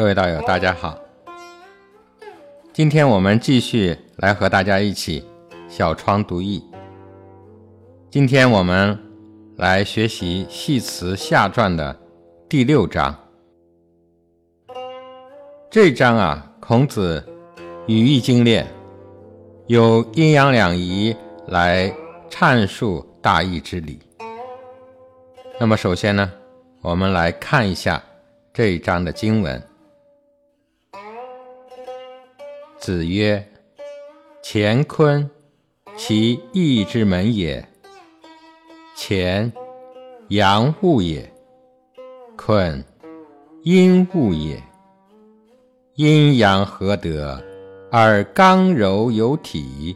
各位道友，大家好。今天我们继续来和大家一起小窗读易。今天我们来学习《系辞下传》的第六章。这章啊，孔子语义精炼，有阴阳两仪来阐述大义之理。那么首先呢，我们来看一下这一章的经文。子曰：“乾坤，其义之门也。乾，阳物也；坤，阴物也。阴阳合德，而刚柔有体，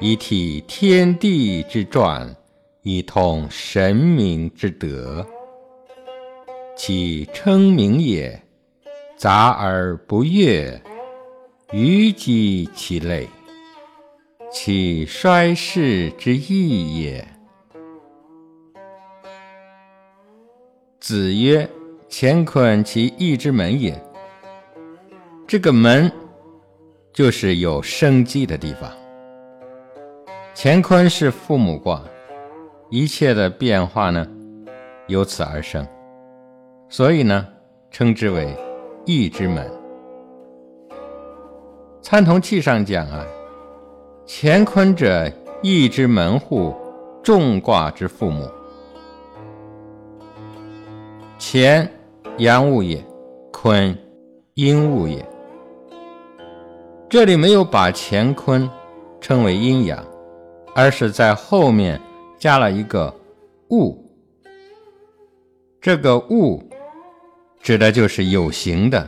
以体天地之转，以通神明之德。其称名也，杂而不悦。”虞姬其类，其衰世之义也。子曰：“乾坤其义之门也。”这个门就是有生机的地方。乾坤是父母卦，一切的变化呢，由此而生，所以呢，称之为义之门。参同契上讲啊，乾坤者，义之门户，众卦之父母。乾，阳物也；坤，阴物也。这里没有把乾坤称为阴阳，而是在后面加了一个物。这个物，指的就是有形的。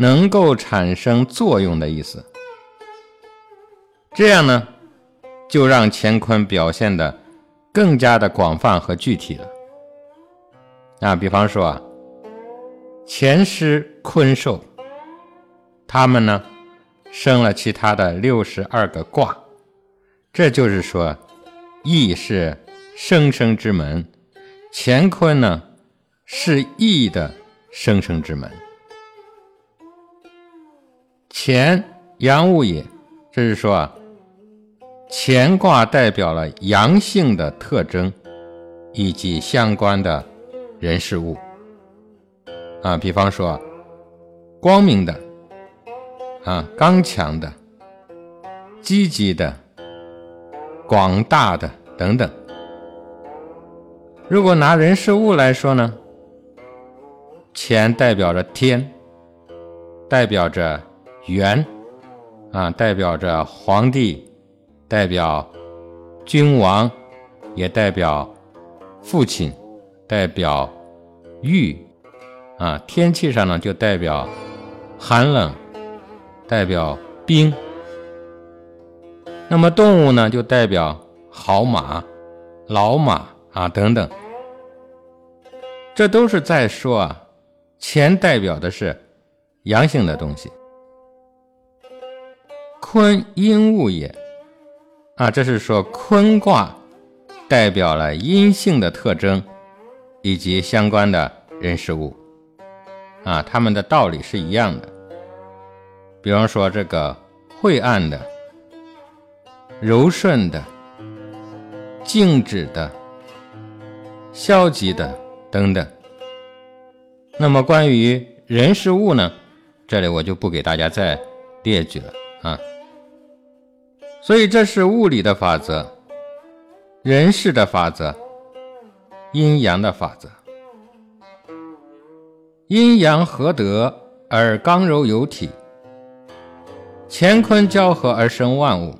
能够产生作用的意思，这样呢，就让乾坤表现的更加的广泛和具体了。啊，比方说啊，乾师坤受，他们呢生了其他的六十二个卦，这就是说，义是生生之门，乾坤呢是义的生生之门。乾阳物也，这是说啊，乾卦代表了阳性的特征以及相关的人事物啊，比方说光明的啊、刚强的、积极的、广大的等等。如果拿人事物来说呢，乾代表着天，代表着。元，啊，代表着皇帝，代表君王，也代表父亲，代表玉，啊，天气上呢就代表寒冷，代表冰。那么动物呢就代表好马、老马啊等等。这都是在说啊，钱代表的是阳性的东西。坤阴物也，啊，这是说坤卦代表了阴性的特征以及相关的人事物，啊，他们的道理是一样的。比方说这个晦暗的、柔顺的、静止的、消极的等等。那么关于人事物呢，这里我就不给大家再列举了啊。所以这是物理的法则，人事的法则，阴阳的法则。阴阳合德而刚柔有体，乾坤交合而生万物，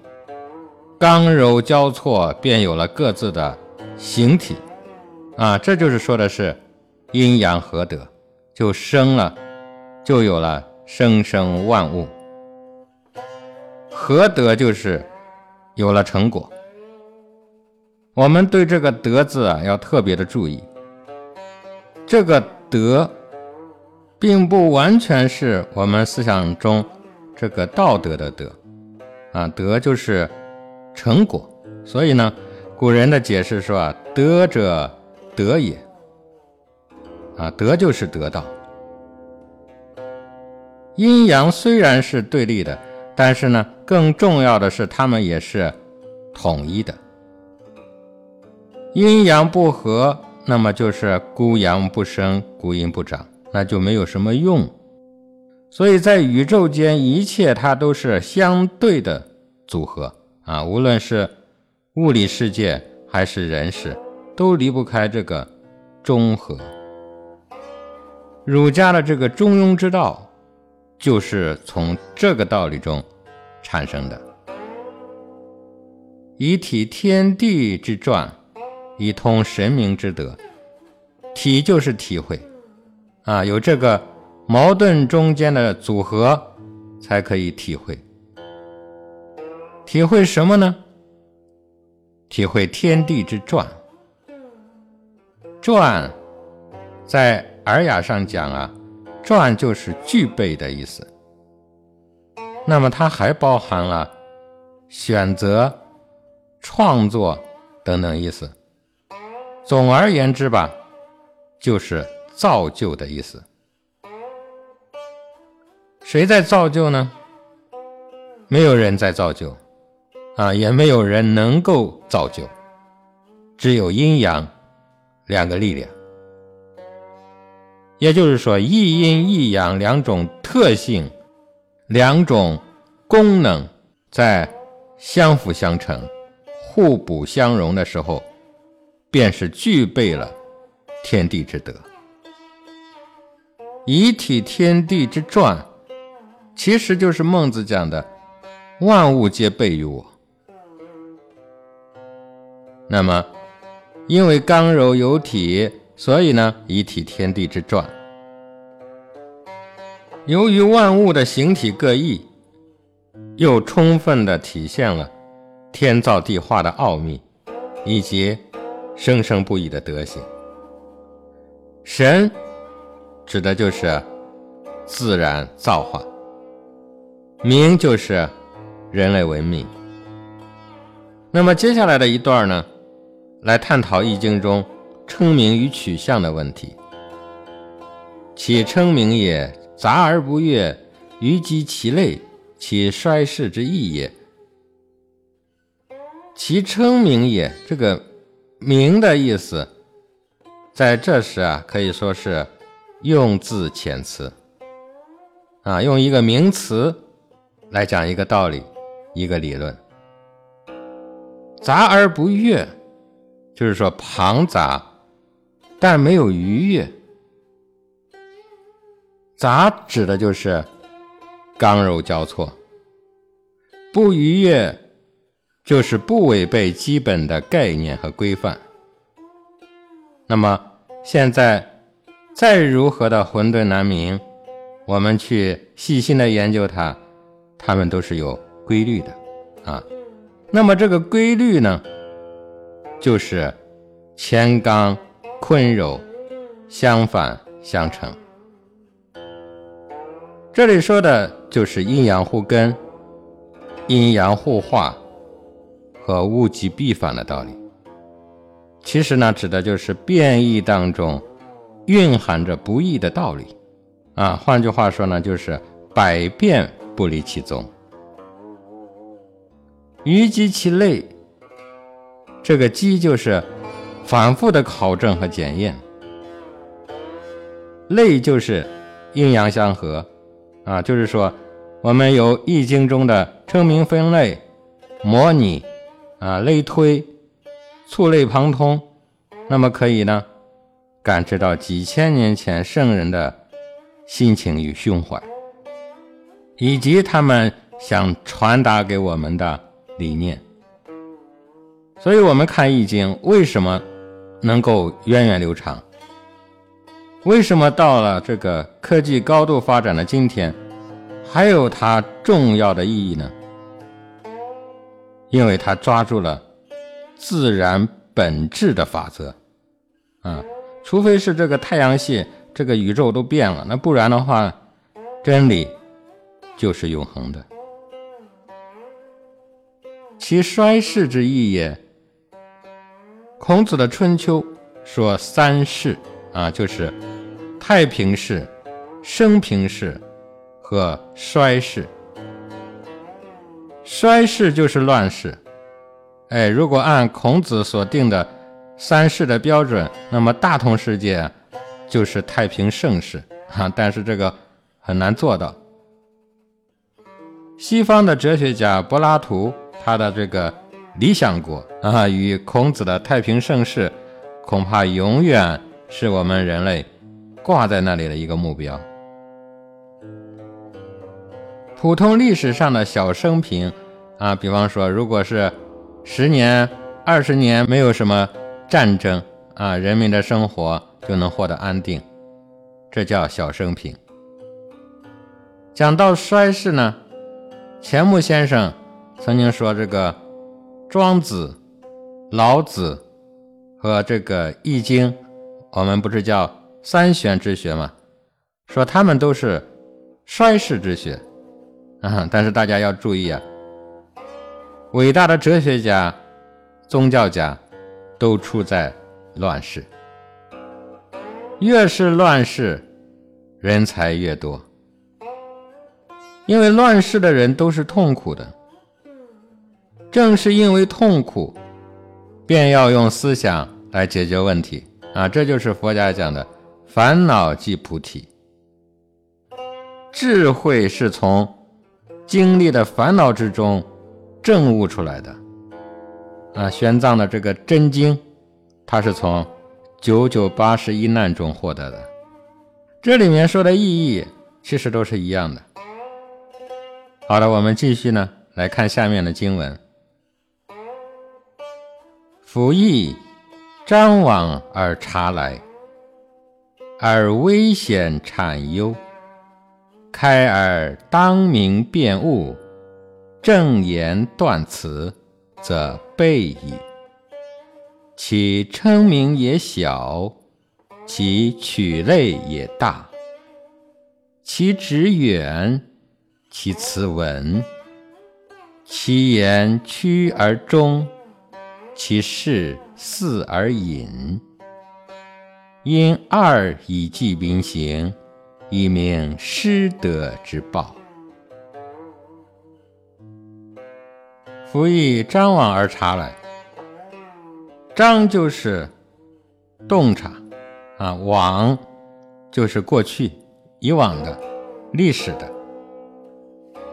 刚柔交错便有了各自的形体。啊，这就是说的是阴阳合德，就生了，就有了生生万物。合德就是。有了成果，我们对这个“德”字啊要特别的注意。这个“德”并不完全是我们思想中这个道德的“德”啊，“德”就是成果。所以呢，古人的解释说啊，“德者，德也”，啊，“德”就是得到。阴阳虽然是对立的，但是呢，更重要的是它们也是统一的。阴阳不和，那么就是孤阳不生，孤阴不长，那就没有什么用。所以在宇宙间，一切它都是相对的组合啊，无论是物理世界还是人世，都离不开这个中和。儒家的这个中庸之道，就是从这个道理中产生的。以体天地之转，以通神明之德。体就是体会，啊，有这个矛盾中间的组合，才可以体会。体会什么呢？体会天地之转。转，在。尔雅上讲啊，传就是具备的意思。那么它还包含了选择、创作等等意思。总而言之吧，就是造就的意思。谁在造就呢？没有人在造就，啊，也没有人能够造就，只有阴阳两个力量。也就是说，一阴一阳两种特性、两种功能在相辅相成、互补相融的时候，便是具备了天地之德。以体天地之转，其实就是孟子讲的“万物皆备于我”。那么，因为刚柔有体。所以呢，以体天地之转。由于万物的形体各异，又充分的体现了天造地化的奥秘，以及生生不已的德行。神指的就是自然造化，明就是人类文明。那么接下来的一段呢，来探讨《易经》中。称名与取象的问题。其称名也，杂而不悦，于积其类，其衰世之意也。其称名也，这个名的意思，在这时啊，可以说是用字遣词啊，用一个名词来讲一个道理，一个理论。杂而不悦，就是说庞杂。但没有愉悦，杂指的就是刚柔交错，不逾越就是不违背基本的概念和规范。那么现在再如何的混沌难明，我们去细心的研究它，它们都是有规律的啊。那么这个规律呢，就是乾刚。坤柔相反相成，这里说的就是阴阳互根、阴阳互化和物极必反的道理。其实呢，指的就是变异当中蕴含着不易的道理啊。换句话说呢，就是百变不离其宗，虞及其类。这个机就是。反复的考证和检验，类就是阴阳相合啊，就是说我们有《易经》中的称名分类、模拟啊、类推、触类旁通，那么可以呢感知到几千年前圣人的心情与胸怀，以及他们想传达给我们的理念。所以，我们看《易经》，为什么？能够源远流长，为什么到了这个科技高度发展的今天，还有它重要的意义呢？因为它抓住了自然本质的法则，啊，除非是这个太阳系、这个宇宙都变了，那不然的话，真理就是永恒的。其衰世之意也。孔子的《春秋》说三世啊，就是太平世、升平世和衰世。衰世就是乱世。哎，如果按孔子所定的三世的标准，那么大同世界就是太平盛世啊。但是这个很难做到。西方的哲学家柏拉图，他的这个理想国啊，与孔子的太平盛世，恐怕永远是我们人类挂在那里的一个目标。普通历史上的小生平啊，比方说，如果是十年、二十年没有什么战争啊，人民的生活就能获得安定，这叫小生平。讲到衰世呢？钱穆先生曾经说：“这个庄子、老子和这个易经，我们不是叫三玄之学吗？说他们都是衰世之学啊。但是大家要注意啊，伟大的哲学家、宗教家都处在乱世，越是乱世，人才越多。”因为乱世的人都是痛苦的，正是因为痛苦，便要用思想来解决问题啊！这就是佛家讲的“烦恼即菩提”。智慧是从经历的烦恼之中证悟出来的啊！玄奘的这个真经，他是从九九八十一难中获得的。这里面说的意义其实都是一样的。好了，我们继续呢，来看下面的经文。夫役张往而察来，而危险产忧，开而当明辨物，正言断辞，则备矣。其称名也小，其取类也大，其旨远。其辞文，其言曲而中，其事四而隐。因二以记兵行，以明失德之报。夫以张往而察来，张就是洞察啊，往就是过去、以往的、历史的。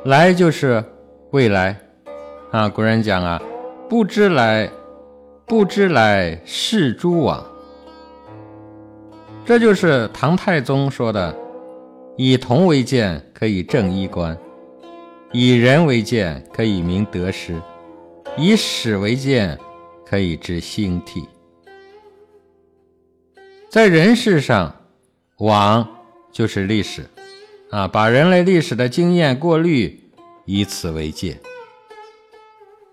来就是未来，啊，古人讲啊，不知来，不知来是诸往。这就是唐太宗说的：以铜为鉴，可以正衣冠；以人为鉴，可以明得失；以史为鉴，可以知兴替。在人世上，往就是历史。啊，把人类历史的经验过滤，以此为界。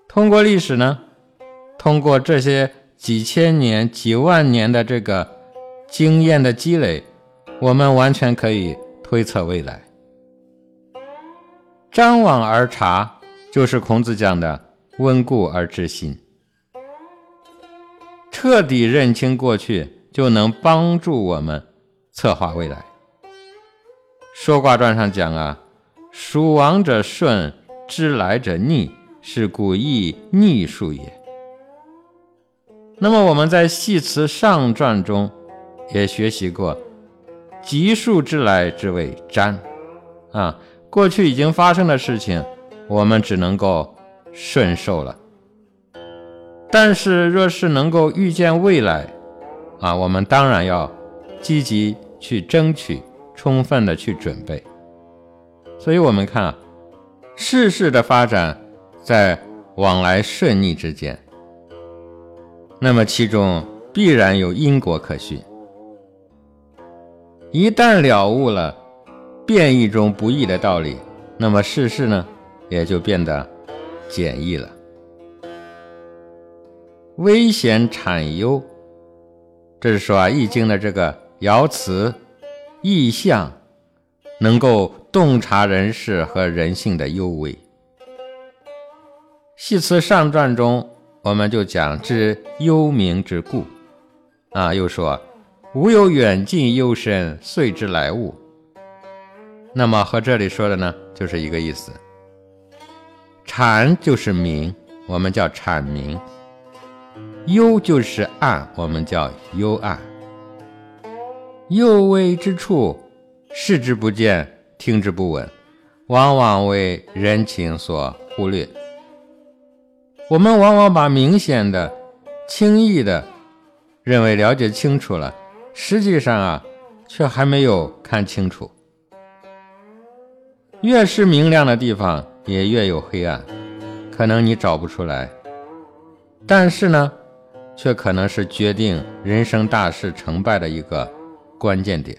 通过历史呢，通过这些几千年、几万年的这个经验的积累，我们完全可以推测未来。张网而察，就是孔子讲的“温故而知新”，彻底认清过去，就能帮助我们策划未来。《说卦传》上讲啊，属亡者顺，知来者逆，是故易逆数也。那么我们在《系辞上传》中也学习过，吉数之来之谓占啊，过去已经发生的事情，我们只能够顺受了。但是若是能够预见未来啊，我们当然要积极去争取。充分的去准备，所以我们看啊，世事的发展在往来顺逆之间，那么其中必然有因果可循。一旦了悟了变异中不易的道理，那么世事呢也就变得简易了。危险产忧，这是说啊，《易经》的这个爻辞。意象能够洞察人事和人性的幽微。系辞上传中，我们就讲之幽冥之故，啊，又说无有远近幽深，遂之来物。那么和这里说的呢，就是一个意思。阐就是明，我们叫阐明；幽就是暗，我们叫幽暗。幽微之处，视之不见，听之不闻，往往为人情所忽略。我们往往把明显的、轻易的认为了解清楚了，实际上啊，却还没有看清楚。越是明亮的地方，也越有黑暗，可能你找不出来，但是呢，却可能是决定人生大事成败的一个关键点。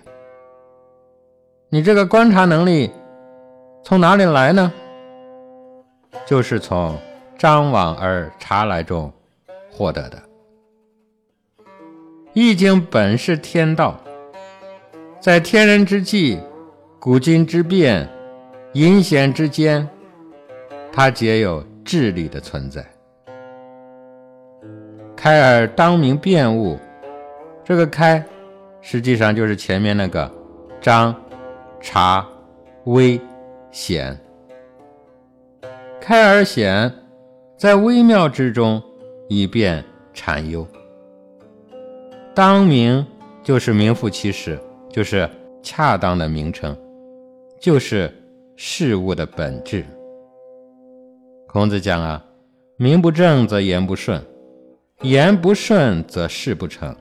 你这个观察能力从哪里来呢？就是从张网而察来中获得的。易经本是天道，在天人之际，古今之变。阴险之间，它皆有智力的存在。开而当明辨物，这个开，实际上就是前面那个张、察、微、显。开而显，在微妙之中，以便阐幽。当名就是名副其实，就是恰当的名称，就是。事物的本质。孔子讲啊，名不正则言不顺，言不顺则事不成。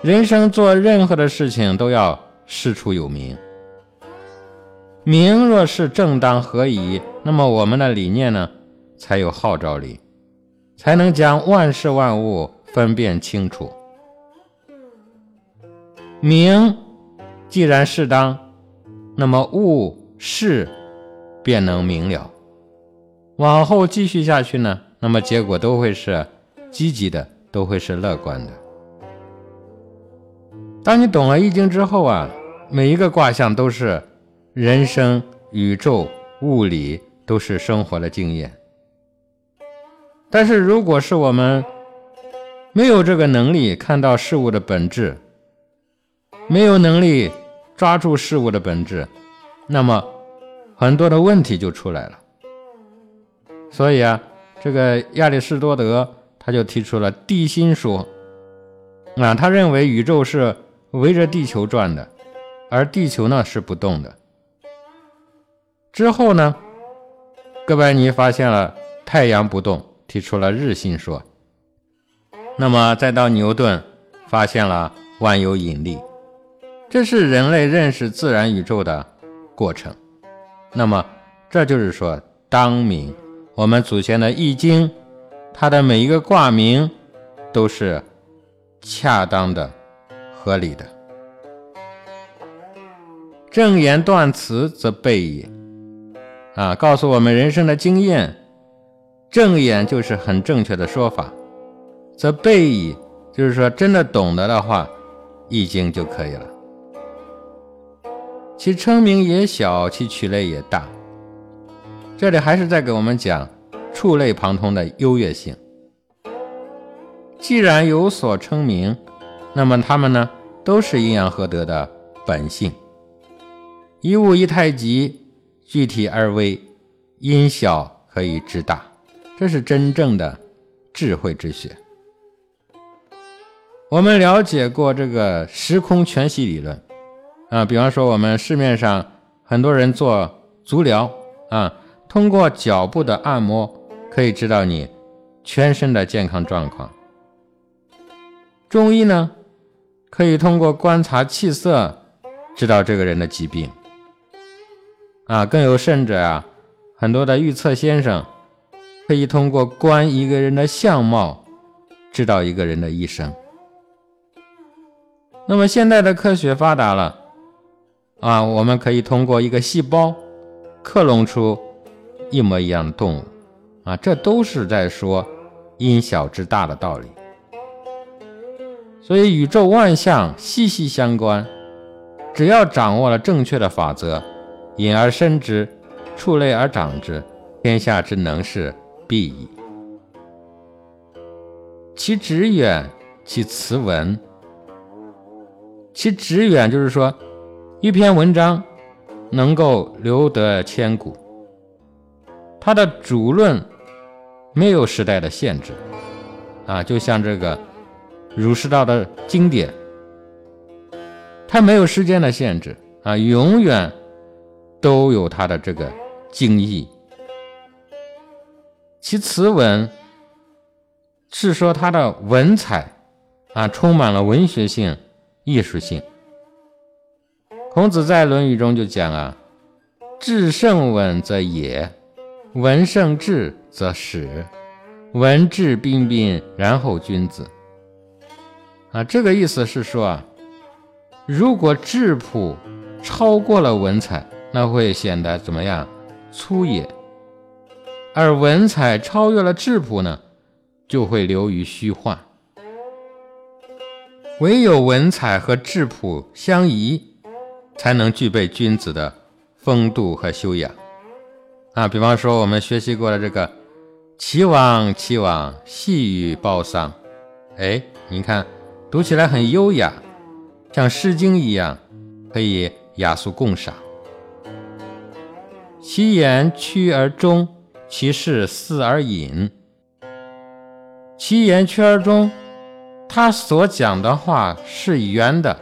人生做任何的事情都要事出有名，名若是正当合宜，那么我们的理念呢，才有号召力，才能将万事万物分辨清楚。明既然适当。那么物事便能明了，往后继续下去呢？那么结果都会是积极的，都会是乐观的。当你懂了易经之后啊，每一个卦象都是人生、宇宙、物理，都是生活的经验。但是如果是我们没有这个能力看到事物的本质，没有能力。抓住事物的本质，那么很多的问题就出来了。所以啊，这个亚里士多德他就提出了地心说，啊，他认为宇宙是围着地球转的，而地球呢是不动的。之后呢，哥白尼发现了太阳不动，提出了日心说。那么再到牛顿发现了万有引力。这是人类认识自然宇宙的过程。那么，这就是说，当明我们祖先的易经，它的每一个卦名都是恰当的、合理的。正言断辞则备也。啊，告诉我们人生的经验，正言就是很正确的说法，则背矣，就是说真的懂得的话，易经就可以了。其称名也小，其取类也大。这里还是在给我们讲触类旁通的优越性。既然有所称名，那么它们呢，都是阴阳合德的本性。一物一太极，具体而微，因小可以知大，这是真正的智慧之学。我们了解过这个时空全息理论。啊，比方说我们市面上很多人做足疗啊，通过脚部的按摩可以知道你全身的健康状况。中医呢，可以通过观察气色知道这个人的疾病。啊，更有甚者啊，很多的预测先生可以通过观一个人的相貌知道一个人的一生。那么现在的科学发达了。啊，我们可以通过一个细胞克隆出一模一样的动物，啊，这都是在说因小知大的道理。所以宇宙万象息息相关，只要掌握了正确的法则，引而生之，触类而长之，天下之能事必矣。其直远，其辞文，其直远就是说。一篇文章能够留得千古，它的主论没有时代的限制啊，就像这个儒释道的经典，它没有时间的限制啊，永远都有它的这个精义。其词文是说它的文采啊，充满了文学性、艺术性。孔子在《论语》中就讲啊：“至圣文则也，文圣质则始，文质彬彬，然后君子。”啊，这个意思是说啊，如果质朴超过了文采，那会显得怎么样？粗野；而文采超越了质朴呢，就会流于虚幻。唯有文采和质朴相宜。才能具备君子的风度和修养啊！比方说，我们学习过的这个“齐王，齐王，细雨暴桑”，哎，你看读起来很优雅，像《诗经》一样，可以雅俗共赏。其言曲而终，其事思而隐。其言曲而中，他所讲的话是圆的，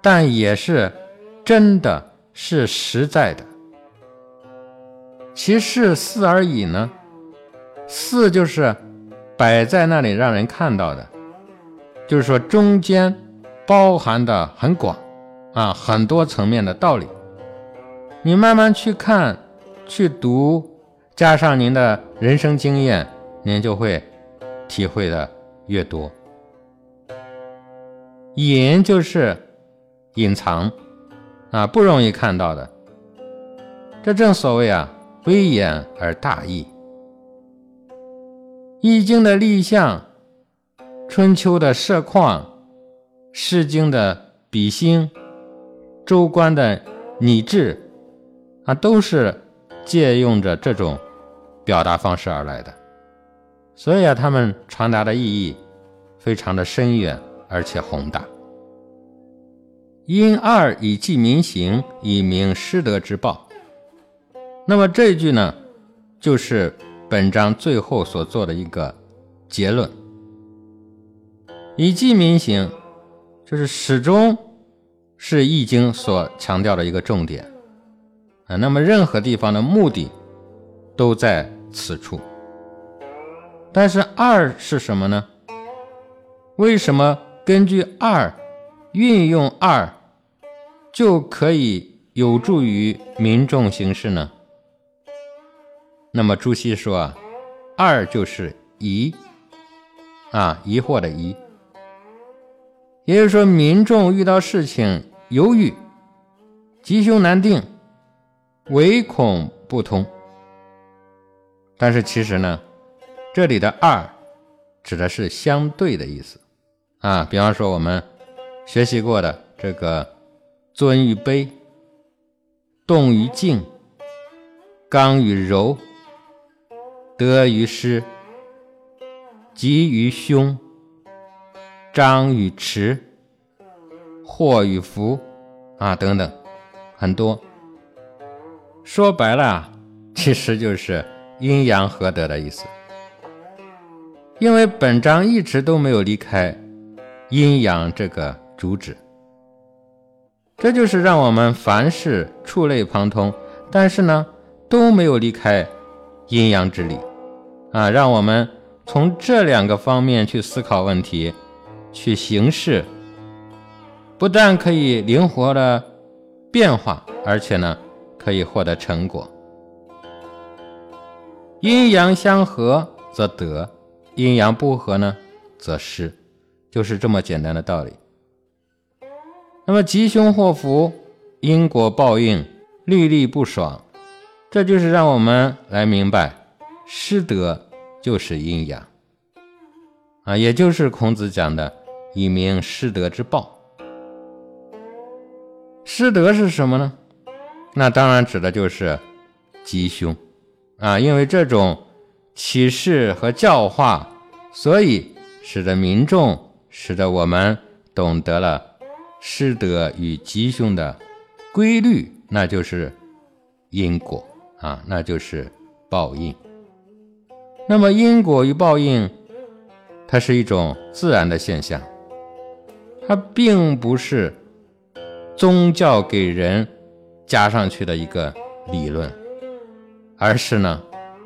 但也是。真的是实在的，其事四而已呢？四就是摆在那里让人看到的，就是说中间包含的很广啊，很多层面的道理。你慢慢去看、去读，加上您的人生经验，您就会体会的越多。隐就是隐藏。啊，不容易看到的，这正所谓啊，微言而大义。《易经》的立象，《春秋》的设况，《诗经》的比兴，《周官》的拟制，啊，都是借用着这种表达方式而来的。所以啊，他们传达的意义非常的深远而且宏大。因二以记民行，以明失德之报。那么这句呢，就是本章最后所做的一个结论。以记民行，就是始终是《易经》所强调的一个重点啊。那么任何地方的目的都在此处。但是二是什么呢？为什么根据二运用二？就可以有助于民众行事呢。那么朱熹说啊，二就是疑啊，疑惑的疑，也就是说民众遇到事情犹豫、吉凶难定、唯恐不通。但是其实呢，这里的二指的是相对的意思啊。比方说我们学习过的这个。尊与卑，动与静，刚与柔，得与失，吉与凶，张与弛，祸与福，啊，等等，很多。说白了，其实就是阴阳合德的意思。因为本章一直都没有离开阴阳这个主旨。这就是让我们凡事触类旁通，但是呢都没有离开阴阳之理啊！让我们从这两个方面去思考问题，去行事，不但可以灵活的变化，而且呢可以获得成果。阴阳相合则得，阴阳不合呢则失，就是这么简单的道理。那么吉凶祸福，因果报应，历历不爽，这就是让我们来明白，失德就是阴阳啊，也就是孔子讲的以明失德之报。失德是什么呢？那当然指的就是吉凶啊，因为这种启示和教化，所以使得民众，使得我们懂得了。失德与吉凶的规律，那就是因果啊，那就是报应。那么因果与报应，它是一种自然的现象，它并不是宗教给人加上去的一个理论，而是呢，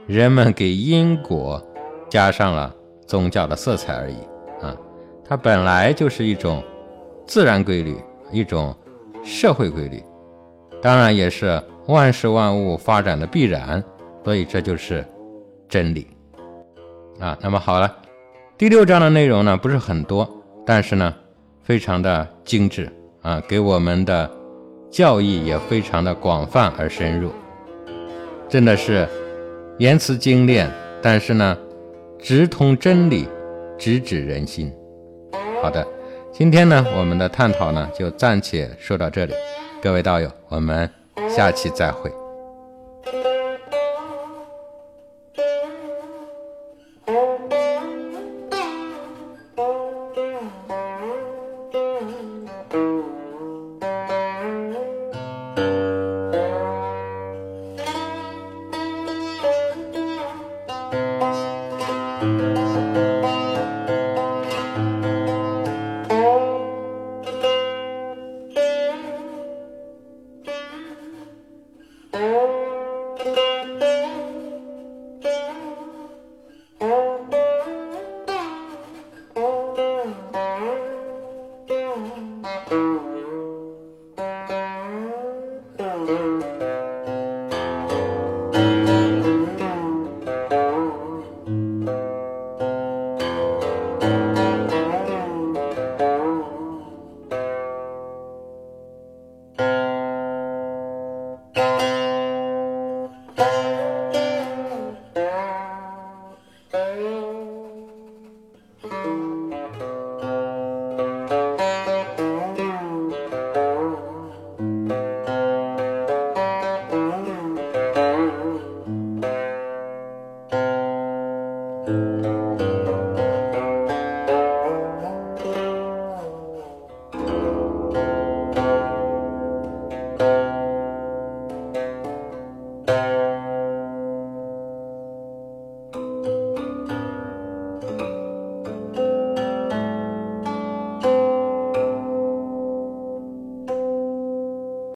人们给因果加上了宗教的色彩而已啊。它本来就是一种自然规律，一种社会规律，当然也是万事万物发展的必然，所以这就是真理。啊，那么好了，第六章的内容呢不是很多，但是呢非常的精致啊，给我们的教义也非常的广泛而深入，真的是言辞精炼，但是呢直通真理，直指人心。好的，今天呢我们的探讨呢就暂且说到这里，各位道友，我们下期再会。